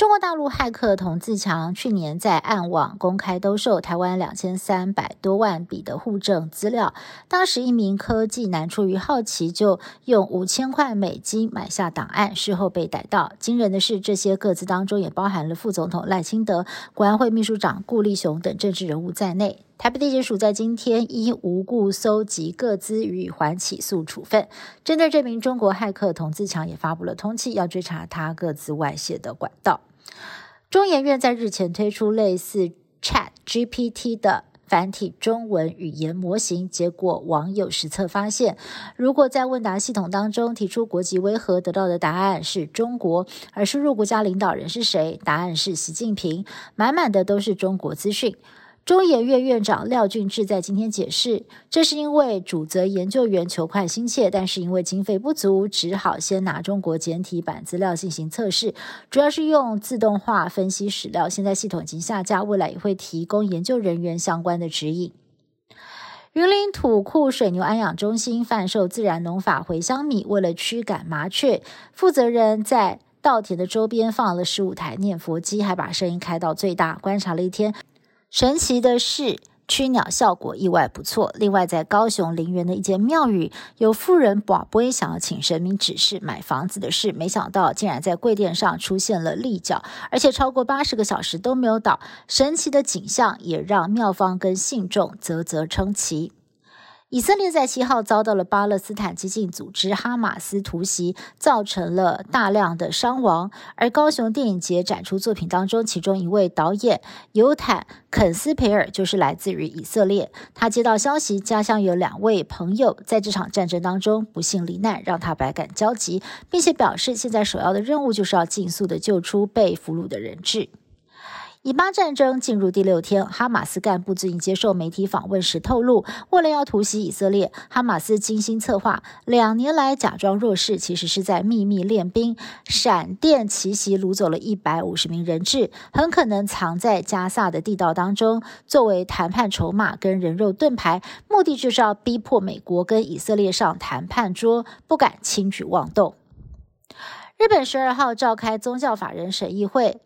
中国大陆骇客童自强去年在暗网公开兜售台湾两千三百多万笔的户政资料，当时一名科技男出于好奇，就用五千块美金买下档案，事后被逮到。惊人的是，这些个资当中也包含了副总统赖清德、国安会秘书长顾立雄等政治人物在内。台北地检署在今天依无故搜集各资予以缓起诉处分。针对这名中国骇客童自强，也发布了通缉，要追查他各自外泄的管道。中研院在日前推出类似 Chat GPT 的繁体中文语言模型，结果网友实测发现，如果在问答系统当中提出国籍为何，得到的答案是中国；而输入国家领导人是谁，答案是习近平，满满的都是中国资讯。中研院院长廖俊志在今天解释，这是因为主责研究员求快心切，但是因为经费不足，只好先拿中国简体版资料进行测试，主要是用自动化分析史料。现在系统已经下架，未来也会提供研究人员相关的指引。云林土库水牛安养中心贩售自然农法茴香米，为了驱赶麻雀，负责人在稻田的周边放了十五台念佛机，还把声音开到最大，观察了一天。神奇的是，驱鸟效果意外不错。另外，在高雄陵园的一间庙宇，有富人宝贝想要请神明指示买房子的事，没想到竟然在柜垫上出现了立脚，而且超过八十个小时都没有倒。神奇的景象也让庙方跟信众啧啧称奇。以色列在七号遭到了巴勒斯坦激进组织哈马斯突袭，造成了大量的伤亡。而高雄电影节展出作品当中，其中一位导演尤坦肯斯培尔就是来自于以色列。他接到消息，家乡有两位朋友在这场战争当中不幸罹难，让他百感交集，并且表示现在首要的任务就是要尽速的救出被俘虏的人质。以巴战争进入第六天，哈马斯干部最近接受媒体访问时透露，为了要突袭以色列，哈马斯精心策划，两年来假装弱势，其实是在秘密练兵，闪电奇袭掳走了一百五十名人质，很可能藏在加萨的地道当中，作为谈判筹码跟人肉盾牌，目的就是要逼迫美国跟以色列上谈判桌，不敢轻举妄动。日本十二号召开宗教法人审议会。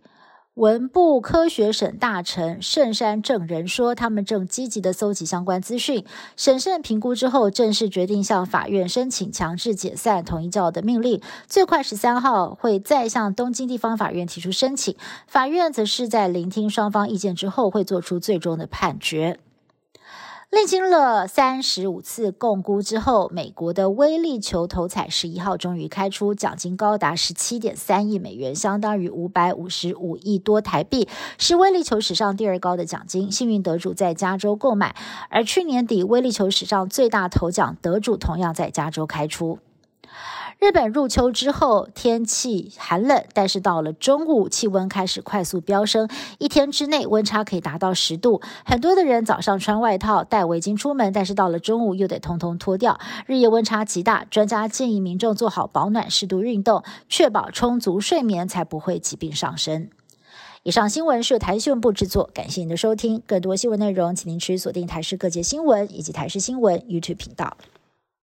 文部科学省大臣圣山正人说，他们正积极的搜集相关资讯，审慎评估之后，正式决定向法院申请强制解散统一教的命令，最快十三号会再向东京地方法院提出申请，法院则是在聆听双方意见之后，会做出最终的判决。历经了三十五次共估之后，美国的威力球头彩十一号终于开出，奖金高达十七点三亿美元，相当于五百五十五亿多台币，是威力球史上第二高的奖金。幸运得主在加州购买，而去年底威力球史上最大头奖得主同样在加州开出。日本入秋之后，天气寒冷，但是到了中午，气温开始快速飙升，一天之内温差可以达到十度。很多的人早上穿外套、戴围巾出门，但是到了中午又得通通脱掉。日夜温差极大，专家建议民众做好保暖、适度运动，确保充足睡眠，才不会疾病上升。以上新闻是台新闻部制作，感谢您的收听。更多新闻内容，请您持续锁定台视各界新闻以及台视新闻 YouTube 频道。